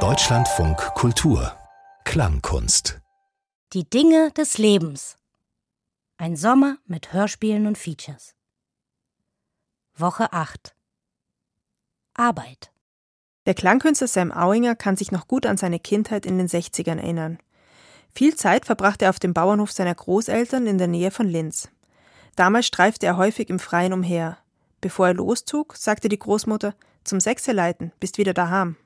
Deutschlandfunk Kultur Klangkunst Die Dinge des Lebens. Ein Sommer mit Hörspielen und Features. Woche 8. Arbeit. Der Klangkünstler Sam Auinger kann sich noch gut an seine Kindheit in den 60ern erinnern. Viel Zeit verbrachte er auf dem Bauernhof seiner Großeltern in der Nähe von Linz. Damals streifte er häufig im Freien umher. Bevor er loszog, sagte die Großmutter, zum Sechse leiten, bist wieder daheim.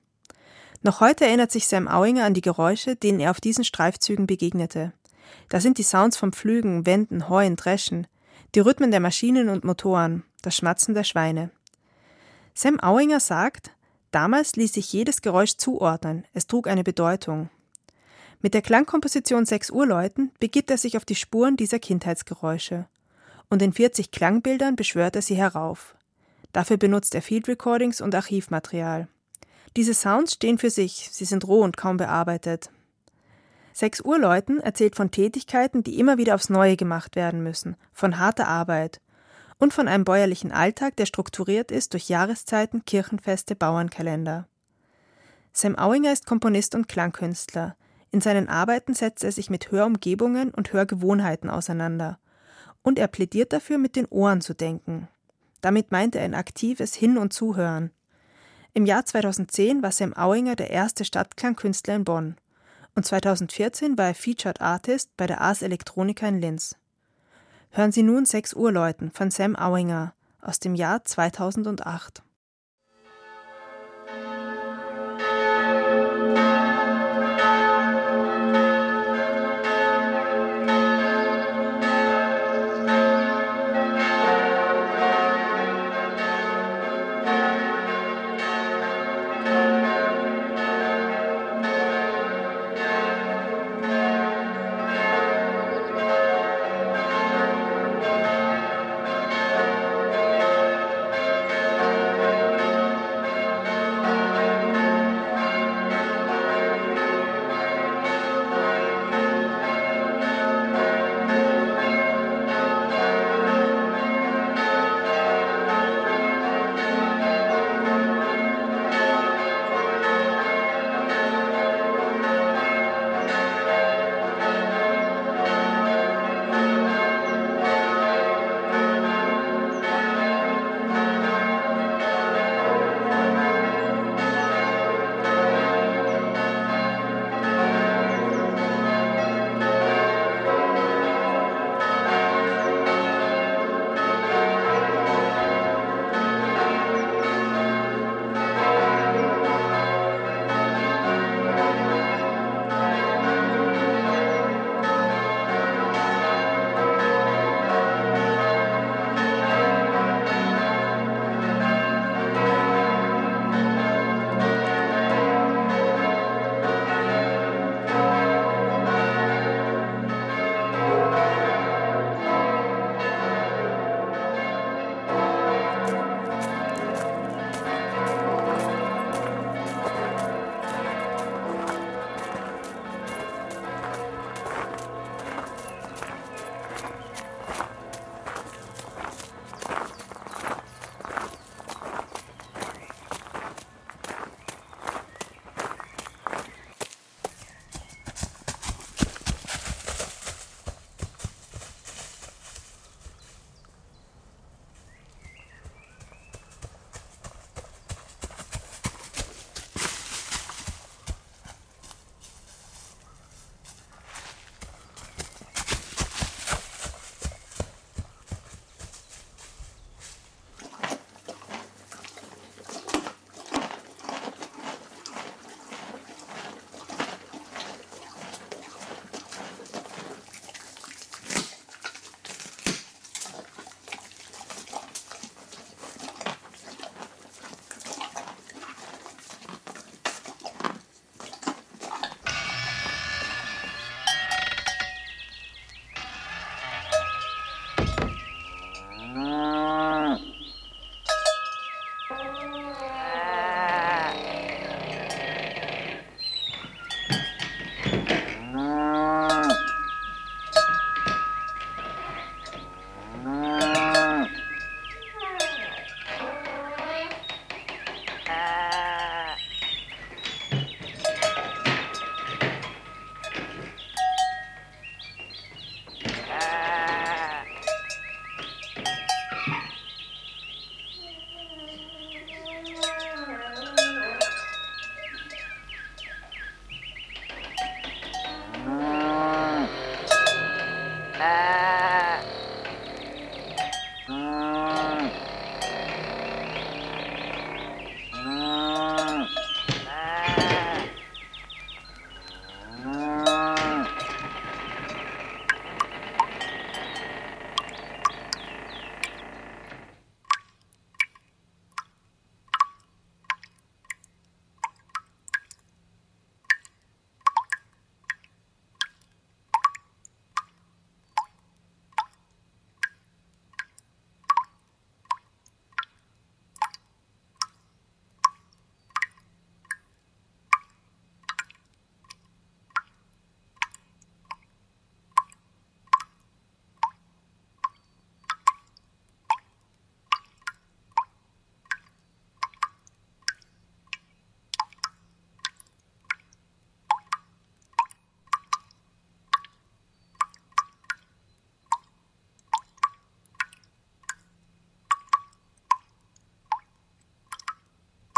Noch heute erinnert sich Sam Auinger an die Geräusche, denen er auf diesen Streifzügen begegnete. Da sind die Sounds vom Pflügen, Wenden, Heuen, Dreschen, die Rhythmen der Maschinen und Motoren, das Schmatzen der Schweine. Sam Auinger sagt, Damals ließ sich jedes Geräusch zuordnen, es trug eine Bedeutung. Mit der Klangkomposition Sechs Uhr läuten begibt er sich auf die Spuren dieser Kindheitsgeräusche. Und in 40 Klangbildern beschwört er sie herauf. Dafür benutzt er Field Recordings und Archivmaterial. Diese Sounds stehen für sich, sie sind roh und kaum bearbeitet. Sechs Uhr läuten erzählt von Tätigkeiten, die immer wieder aufs Neue gemacht werden müssen, von harter Arbeit, und von einem bäuerlichen Alltag, der strukturiert ist durch Jahreszeiten, Kirchenfeste, Bauernkalender. Sam Auinger ist Komponist und Klangkünstler. In seinen Arbeiten setzt er sich mit Hörumgebungen und Hörgewohnheiten auseinander. Und er plädiert dafür, mit den Ohren zu denken. Damit meint er ein aktives Hin- und Zuhören. Im Jahr 2010 war Sam Auinger der erste Stadtklangkünstler in Bonn. Und 2014 war er Featured Artist bei der Ars Electronica in Linz. Hören Sie nun 6 Uhr läuten von Sam Auinger aus dem Jahr 2008.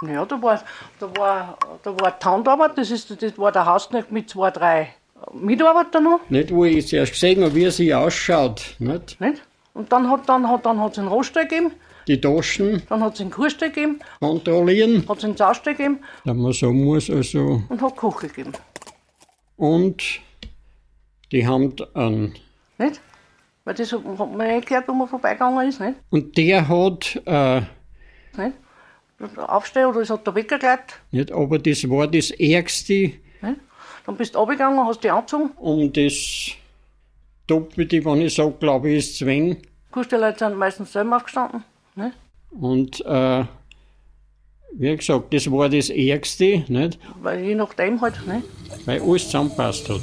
Ja, da war, da war, da war die Handarbeit, das, ist, das war der Hausknecht mit zwei, drei Mitarbeitern noch. Nicht, wo ich zuerst gesehen habe, wie sie ausschaut. Nicht? Nicht? Und dann hat dann hat dann hat's einen Rohstall gegeben, Die Taschen dann hat es einen Kurstall gegeben, kontrollieren, hat es einen Saustall gegeben wenn man sagen muss. Also. und hat Koch gegeben. Und die haben einen. Nicht? Weil das hat man eh gehört, wo man vorbeigegangen ist, nicht? Und der hat, äh, nicht? Aufstehen oder es hat der Wecker geleitet, nicht, aber das war das Ärgste? Dann bist du runtergegangen, hast dich angezogen, um das Doppelte, wenn ich sage, glaube ich, ist Zwang. Kurstelleute sind meistens selber aufgestanden, nicht? Und äh, wie gesagt, das war das Ärgste, nicht? Weil je nachdem halt, nicht? weil alles zusammenpasst hat.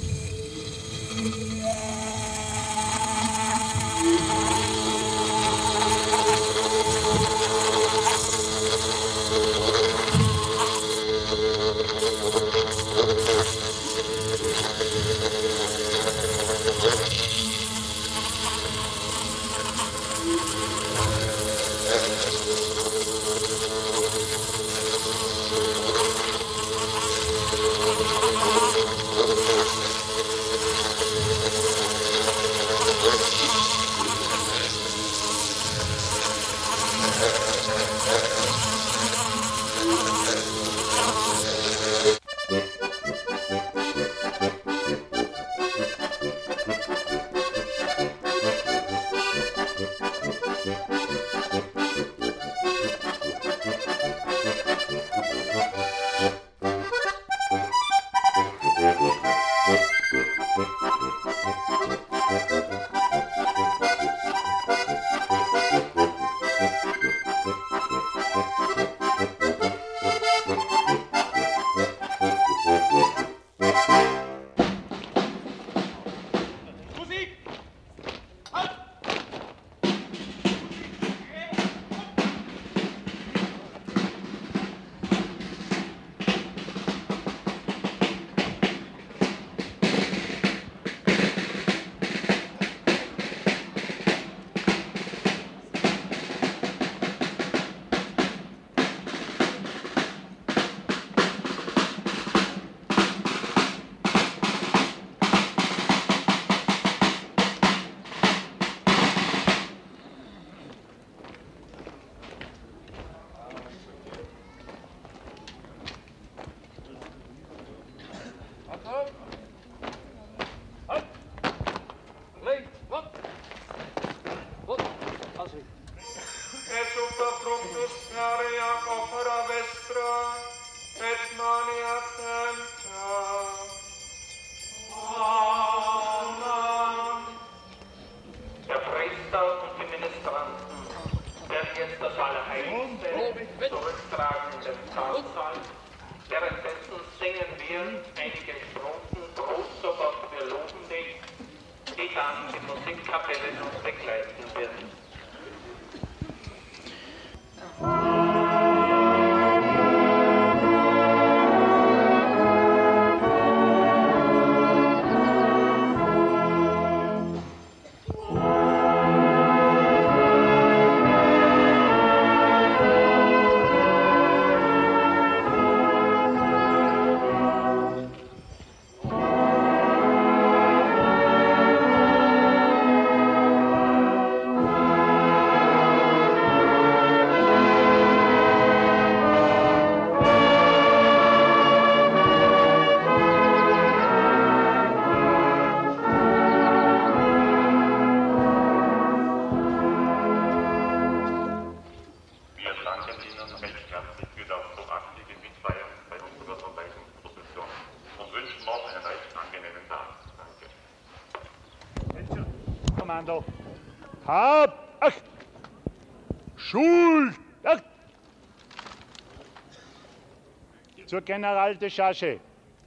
Zur Generaldecharge.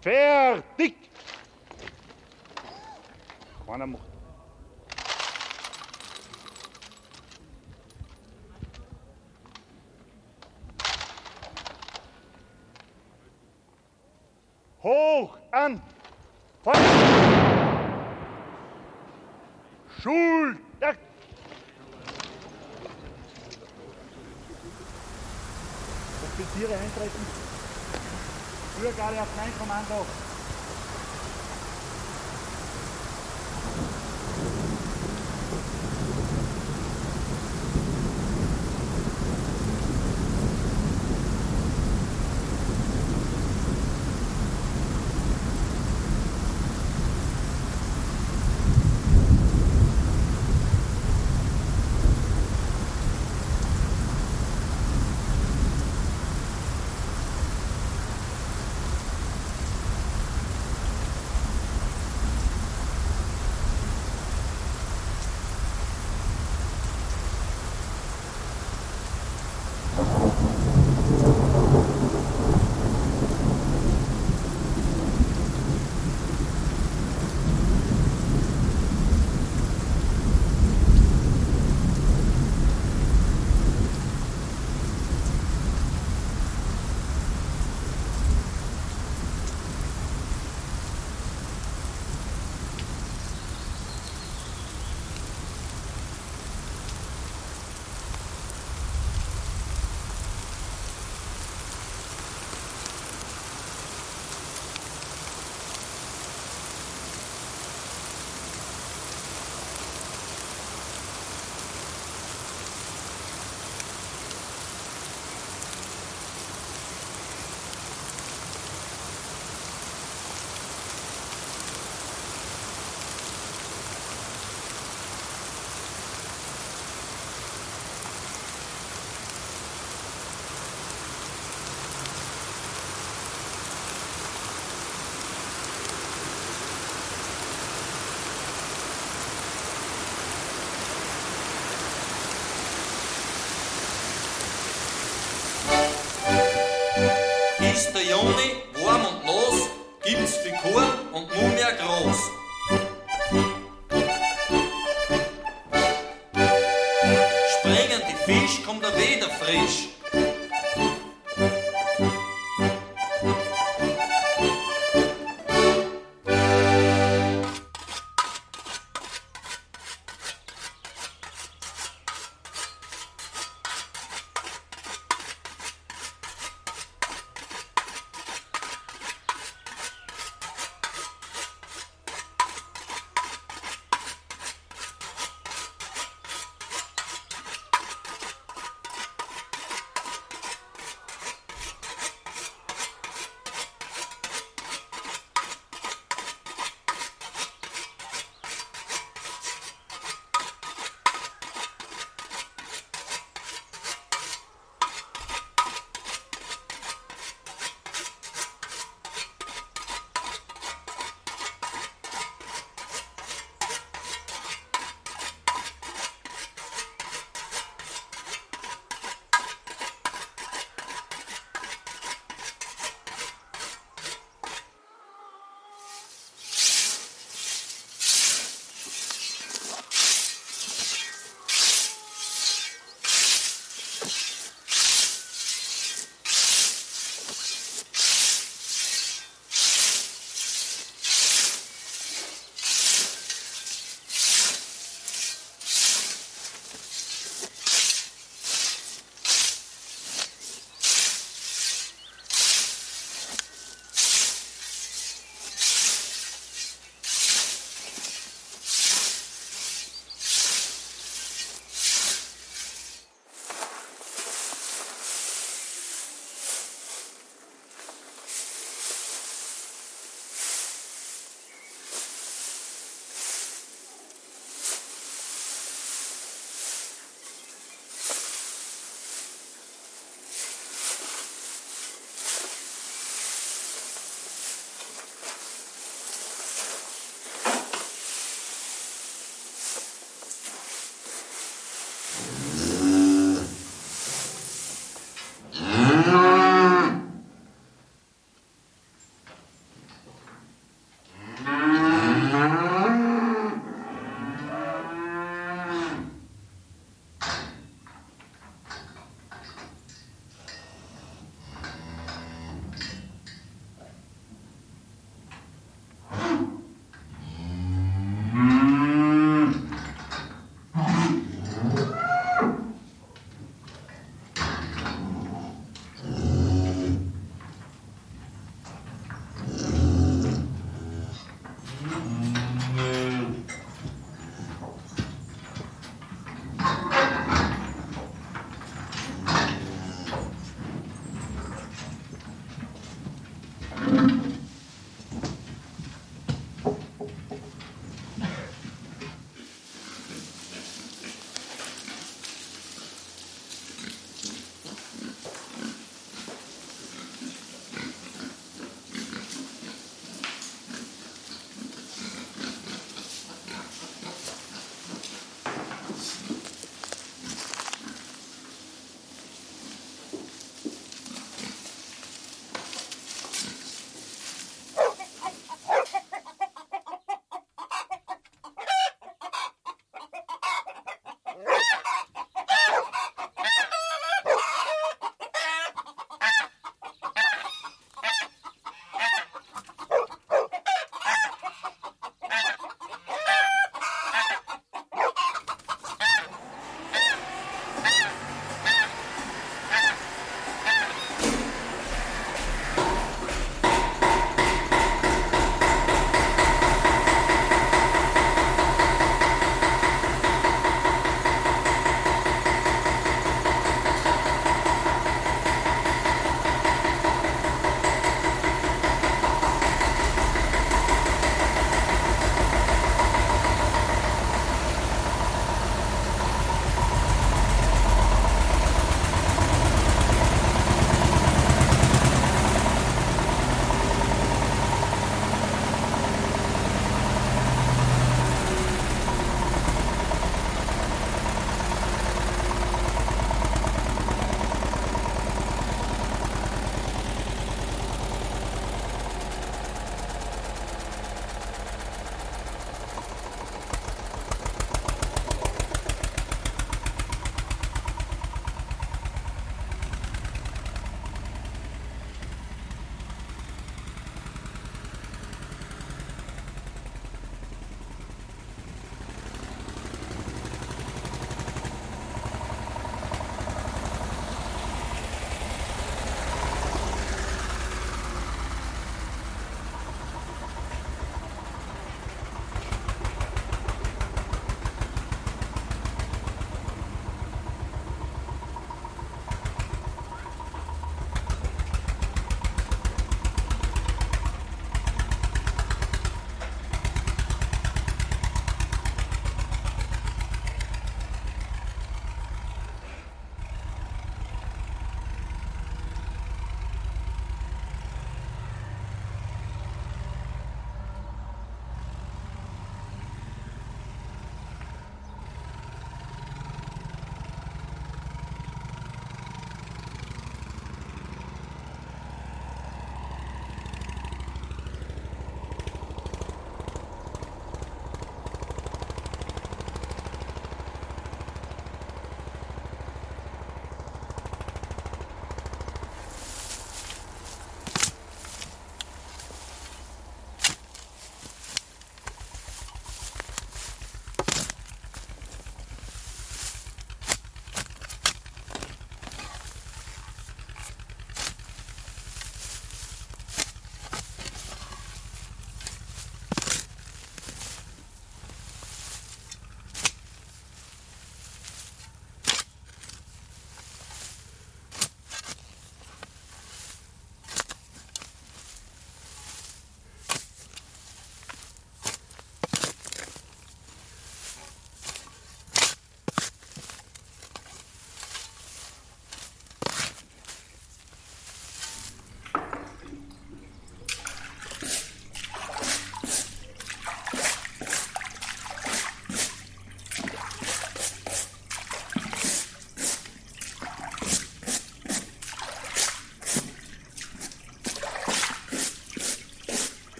Fertig. Keiner macht. Gibt's Figur und nunmehr groß.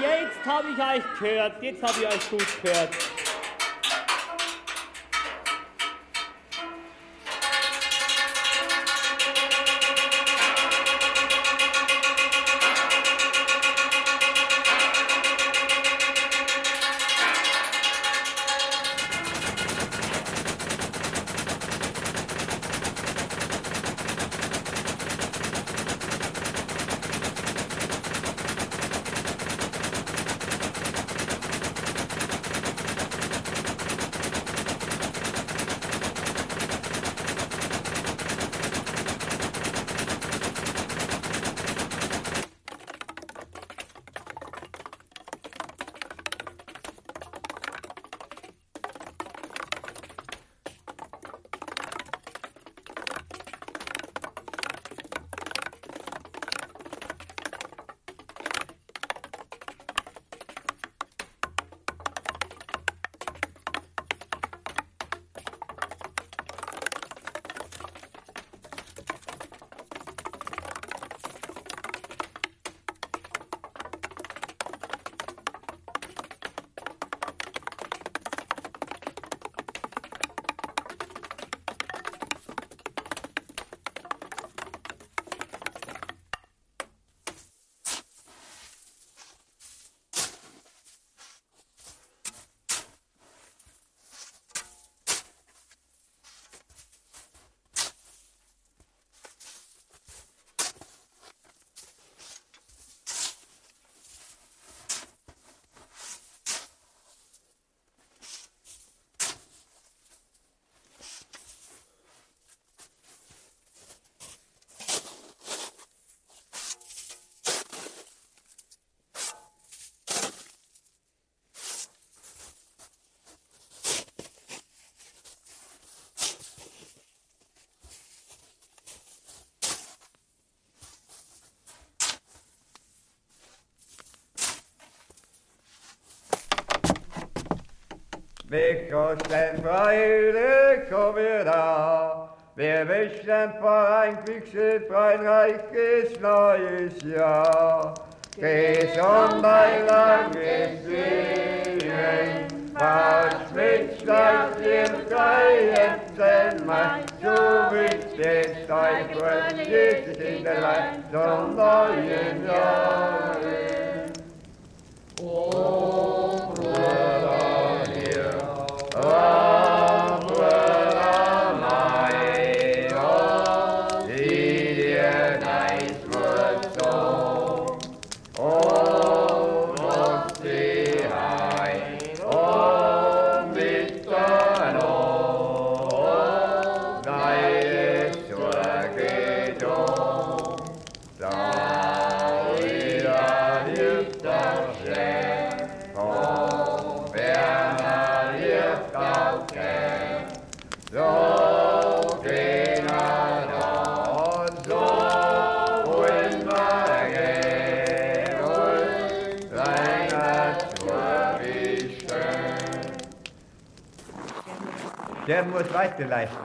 Jetzt habe ich euch gehört. Jetzt habe ich euch gut gehört. Wegkosten Freude, komm wir da. Wir möchten vor ein glückliches, reiches neues Jahr. Gesund ein langes Leben, was mit Schlag im Freien mein so wird es ein fröhliches Kinderlein zum neuen Jahre. Der muss weiterleiten.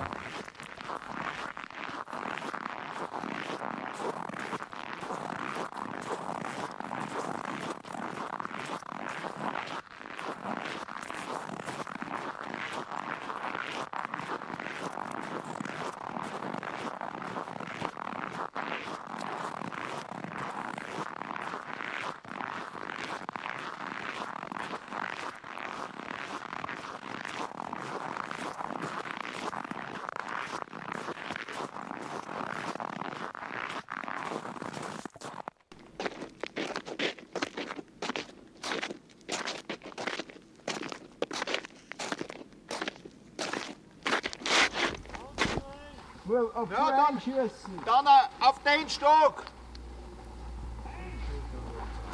Auf ja, dann schießen. Dann äh, auf den Stock.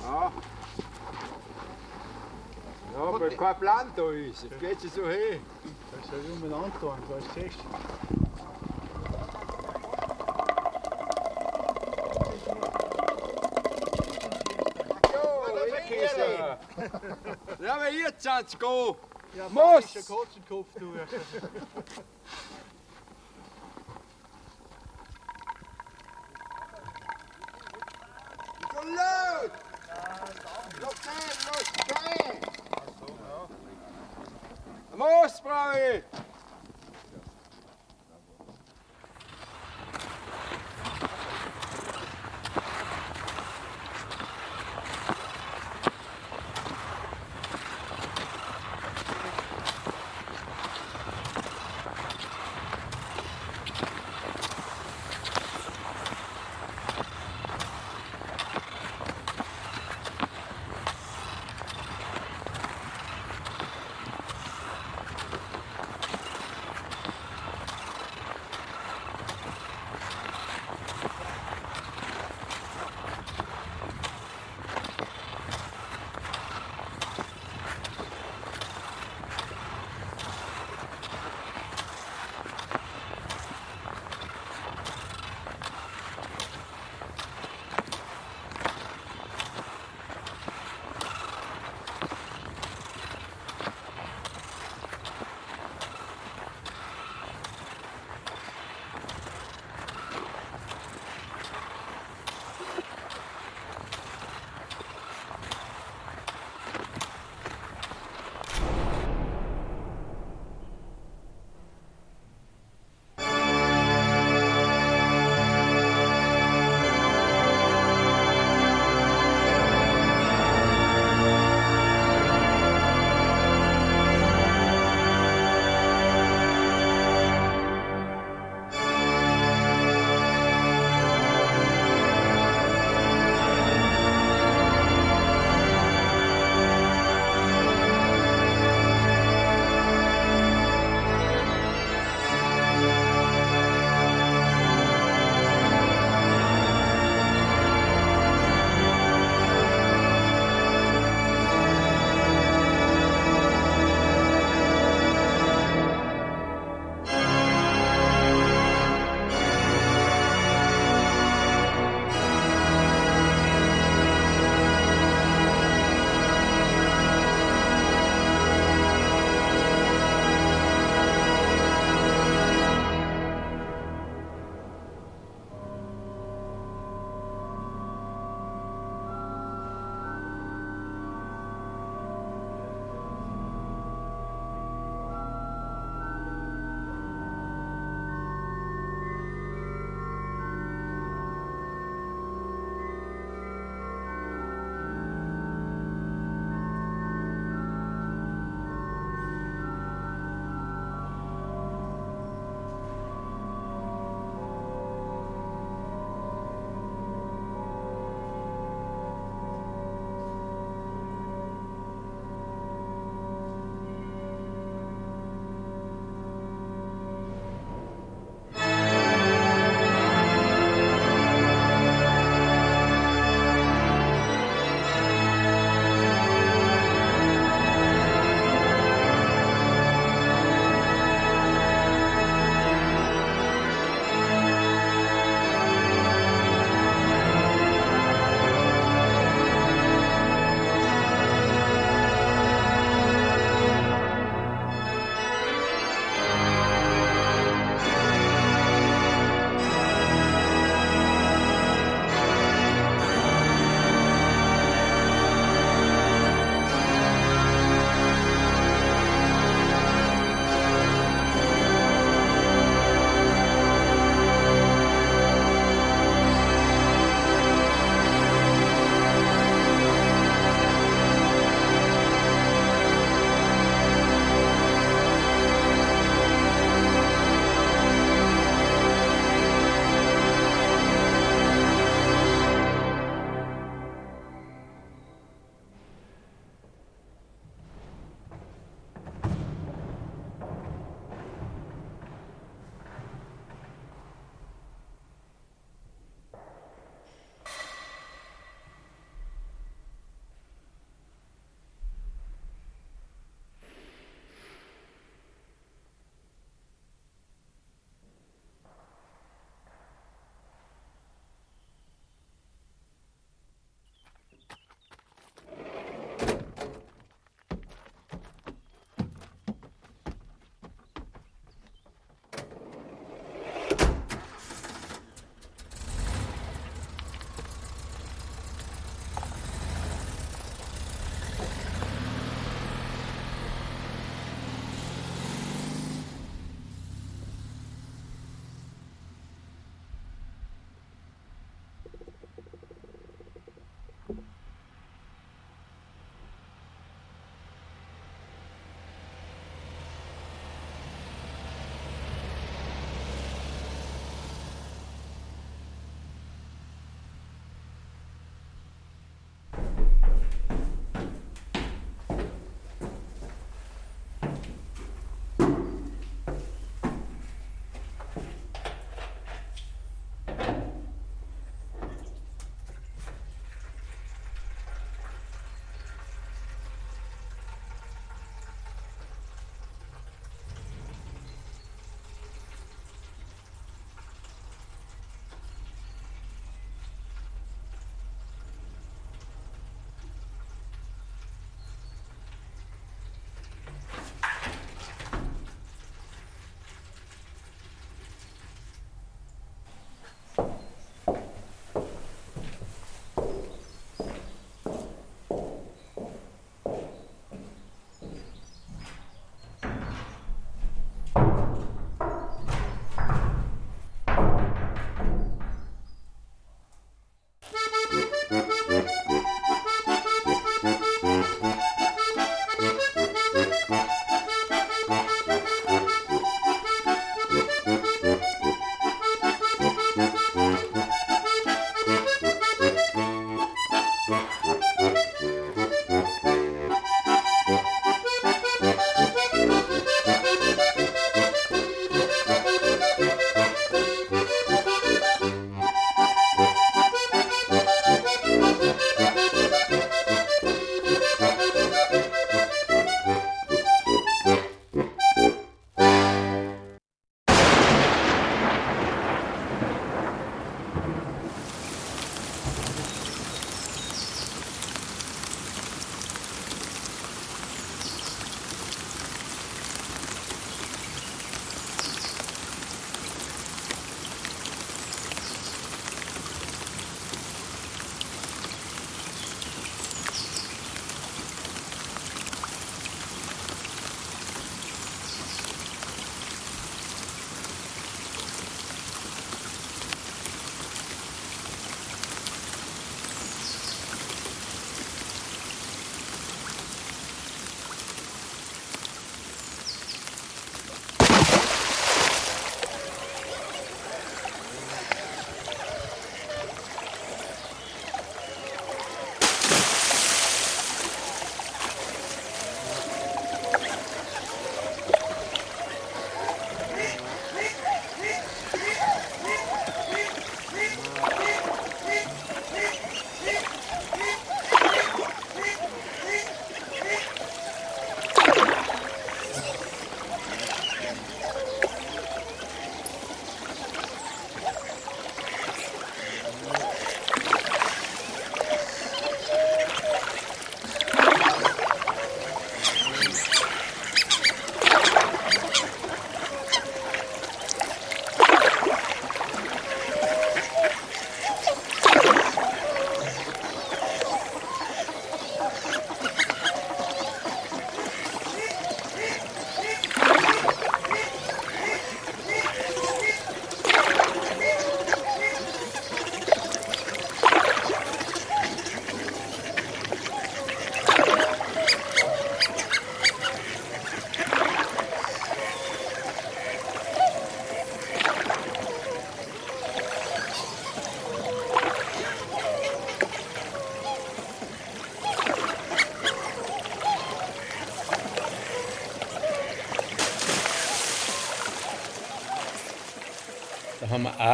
Ja. Ja, weil kein Plan da ist. Jetzt geht sie so hin. Das soll ich umeinander tun, was siehst Ja, aber ihr zahlt go. Ja, Muss! ist ein kurzen Kopf durch. Samo spravi!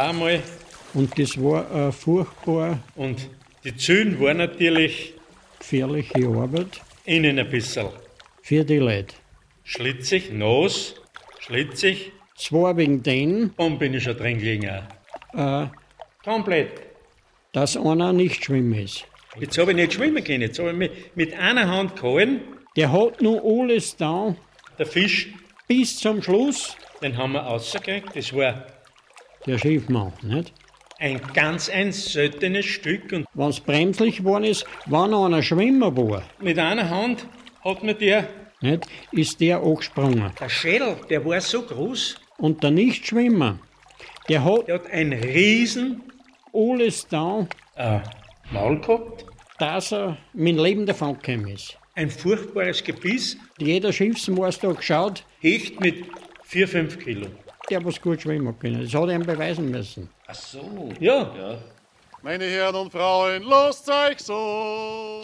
Auch einmal. Und das war äh, furchtbar. Und die Zügen war natürlich. Gefährliche Arbeit. Innen ein bisschen. Für die Leute. Schlitzig, Nos, schlitzig. Zwar wegen denen. Und bin ich schon drin gelegen. Äh, Komplett. Dass einer nicht schwimmen ist. Jetzt habe ich nicht schwimmen können. Jetzt habe ich mich mit einer Hand gehalten. Der hat nur alles da. Der Fisch. Bis zum Schluss. Den haben wir rausgekriegt. Das war der Schiffmann, nicht? Ein ganz ein seltenes Stück. Und wenn es bremslich geworden ist, wenn einer Schwimmer war. Mit einer Hand hat mir der. Nicht, ist der angesprungen. Der Schädel, der war so groß. Und der Nichtschwimmer, der hat, der hat ein riesen alles da äh, Maul gehabt, dass er mit Leben davon gekommen ist. Ein furchtbares Gebiss. Jeder Schiffsmeister hat geschaut. Hecht mit 4, 5 Kilo der was gut schwimmen können. Das hat er ihm beweisen müssen. Ach so. Ja. ja. Meine Herren und Frauen, lasst euch so.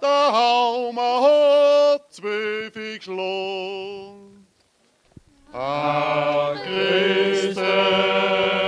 Der Haumer hat zwölfig Schlund. Ah, Christen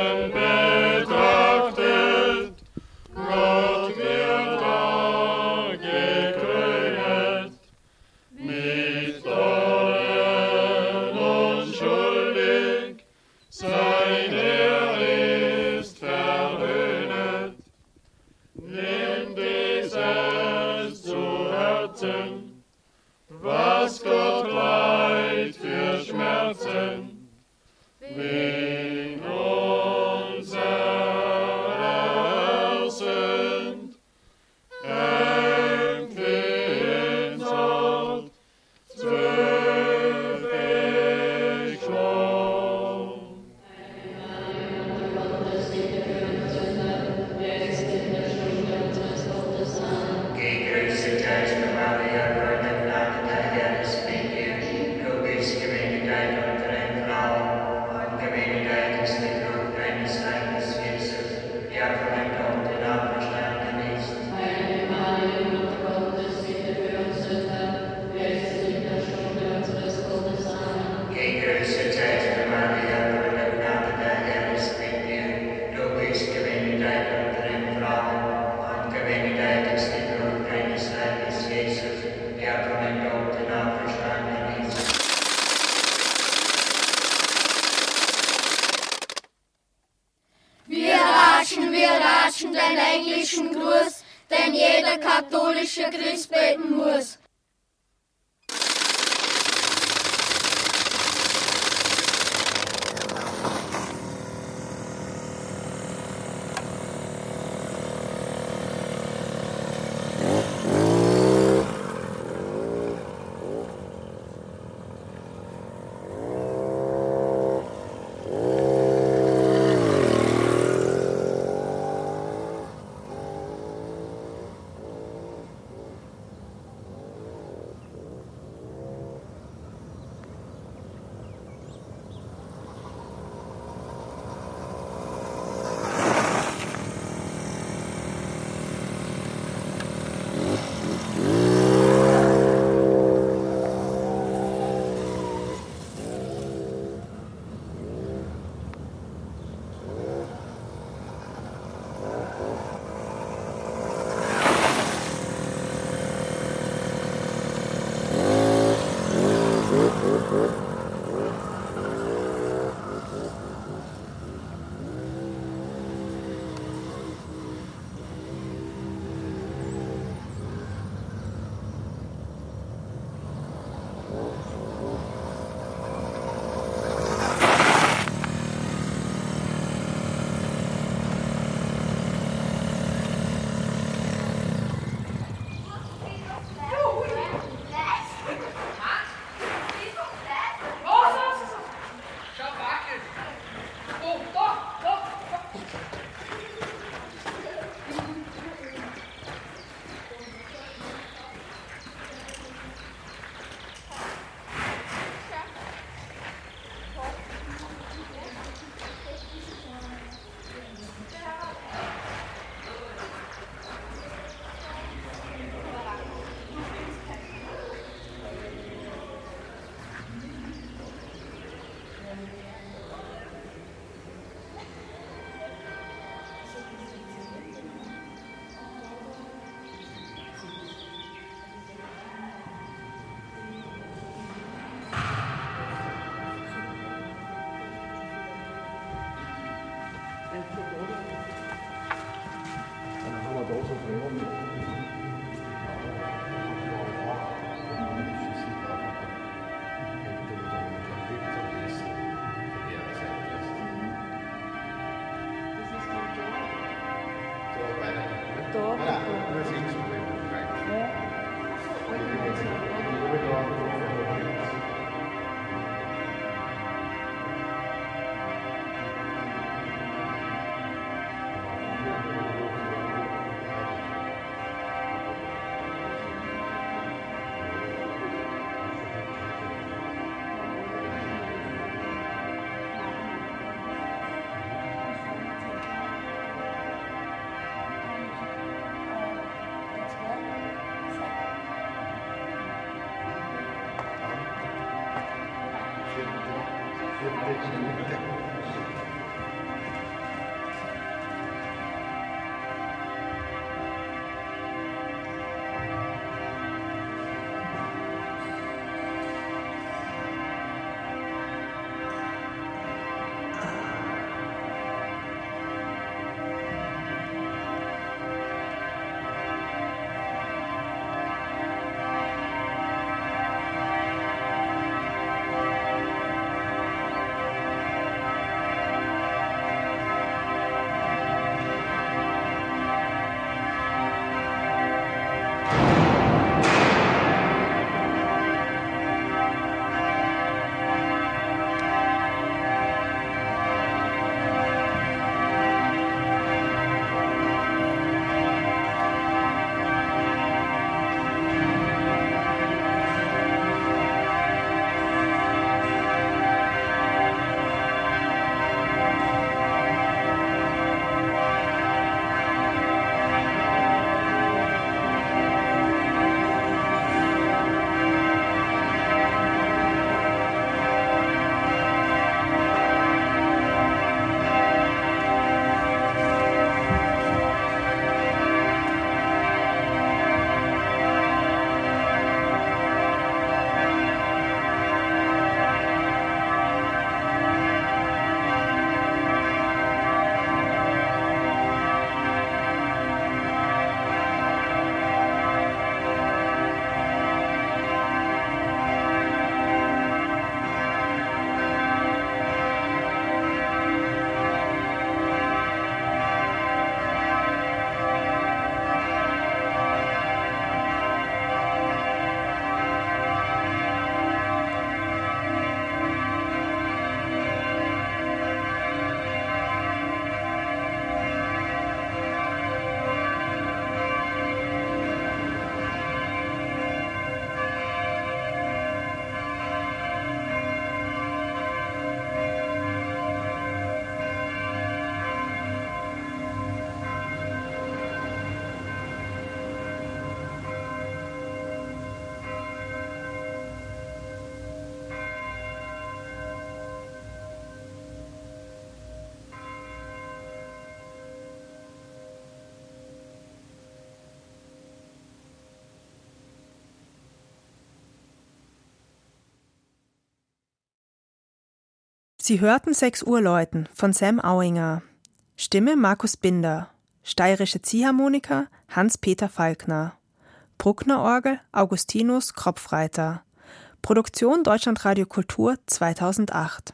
Sie hörten 6 Uhr läuten von Sam Auinger. Stimme Markus Binder. Steirische Ziehharmonika Hans-Peter Falkner. Bruckner Orgel Augustinus Kropfreiter. Produktion Deutschlandradio Kultur 2008